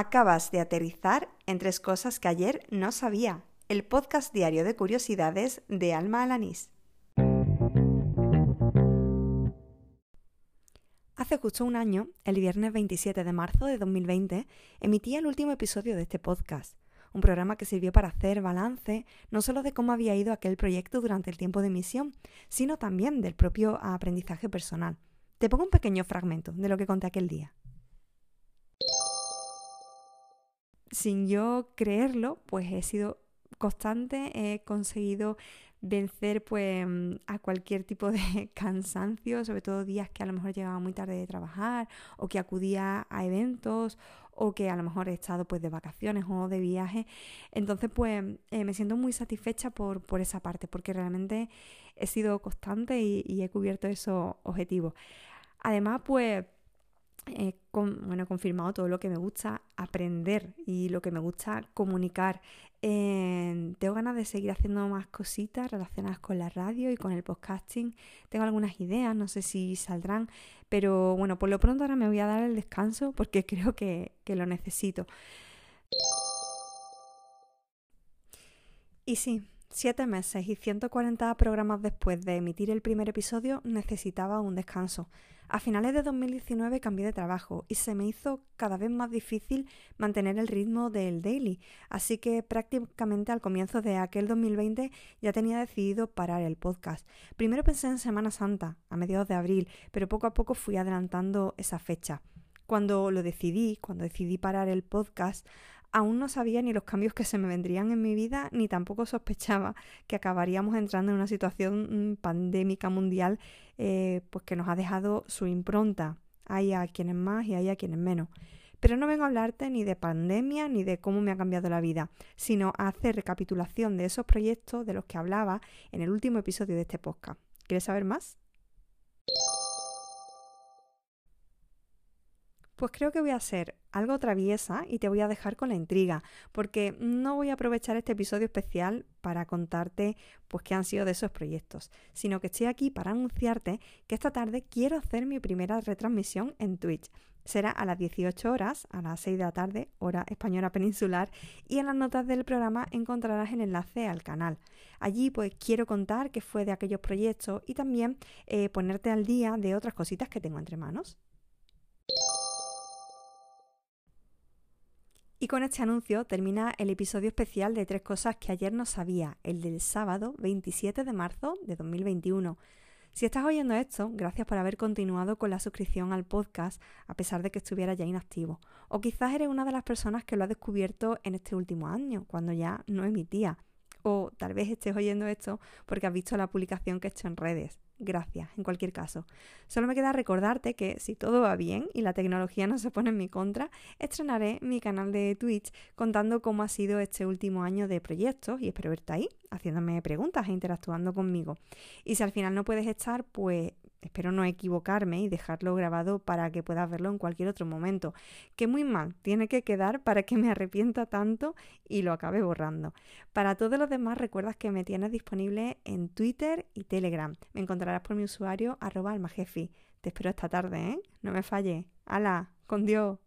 Acabas de aterrizar en tres cosas que ayer no sabía. El podcast diario de curiosidades de Alma Alanís. Hace justo un año, el viernes 27 de marzo de 2020, emití el último episodio de este podcast, un programa que sirvió para hacer balance no solo de cómo había ido aquel proyecto durante el tiempo de emisión, sino también del propio aprendizaje personal. Te pongo un pequeño fragmento de lo que conté aquel día. Sin yo creerlo, pues he sido constante, he conseguido vencer pues a cualquier tipo de cansancio, sobre todo días que a lo mejor llegaba muy tarde de trabajar o que acudía a eventos o que a lo mejor he estado pues de vacaciones o de viaje. Entonces pues eh, me siento muy satisfecha por, por, esa parte porque realmente he sido constante y, y he cubierto esos objetivos. Además pues he bueno, confirmado todo lo que me gusta aprender y lo que me gusta comunicar. Eh, tengo ganas de seguir haciendo más cositas relacionadas con la radio y con el podcasting. Tengo algunas ideas, no sé si saldrán, pero bueno, por lo pronto ahora me voy a dar el descanso porque creo que, que lo necesito. Y sí, Siete meses y 140 programas después de emitir el primer episodio necesitaba un descanso. A finales de 2019 cambié de trabajo y se me hizo cada vez más difícil mantener el ritmo del daily, así que prácticamente al comienzo de aquel 2020 ya tenía decidido parar el podcast. Primero pensé en Semana Santa, a mediados de abril, pero poco a poco fui adelantando esa fecha. Cuando lo decidí, cuando decidí parar el podcast, aún no sabía ni los cambios que se me vendrían en mi vida, ni tampoco sospechaba que acabaríamos entrando en una situación mm, pandémica mundial eh, pues que nos ha dejado su impronta. Hay a quienes más y hay a quienes menos. Pero no vengo a hablarte ni de pandemia ni de cómo me ha cambiado la vida, sino a hacer recapitulación de esos proyectos de los que hablaba en el último episodio de este podcast. ¿Quieres saber más? Pues creo que voy a ser algo traviesa y te voy a dejar con la intriga, porque no voy a aprovechar este episodio especial para contarte pues qué han sido de esos proyectos, sino que estoy aquí para anunciarte que esta tarde quiero hacer mi primera retransmisión en Twitch. Será a las 18 horas, a las 6 de la tarde, hora española peninsular, y en las notas del programa encontrarás el enlace al canal. Allí pues quiero contar qué fue de aquellos proyectos y también eh, ponerte al día de otras cositas que tengo entre manos. Y con este anuncio termina el episodio especial de Tres Cosas que ayer no sabía, el del sábado 27 de marzo de 2021. Si estás oyendo esto, gracias por haber continuado con la suscripción al podcast a pesar de que estuviera ya inactivo. O quizás eres una de las personas que lo ha descubierto en este último año, cuando ya no emitía. O tal vez estés oyendo esto porque has visto la publicación que he hecho en redes gracias en cualquier caso. Solo me queda recordarte que si todo va bien y la tecnología no se pone en mi contra, estrenaré mi canal de Twitch contando cómo ha sido este último año de proyectos y espero verte ahí haciéndome preguntas e interactuando conmigo. Y si al final no puedes estar, pues espero no equivocarme y dejarlo grabado para que puedas verlo en cualquier otro momento. Que muy mal tiene que quedar para que me arrepienta tanto y lo acabe borrando. Para todos los demás, recuerdas que me tienes disponible en Twitter y Telegram. Me encontrarás por mi usuario arroba almajefi. Te espero esta tarde, ¿eh? No me falle. ¡Hala! ¡Con Dios!